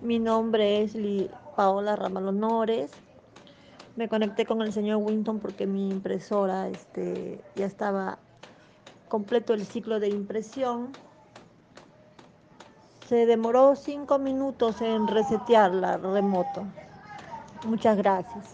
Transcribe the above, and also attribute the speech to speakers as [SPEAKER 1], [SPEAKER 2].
[SPEAKER 1] Mi nombre es Paola Ramalonores. Me conecté con el señor Winton porque mi impresora este, ya estaba completo el ciclo de impresión. Se demoró cinco minutos en resetear la remoto. Muchas gracias.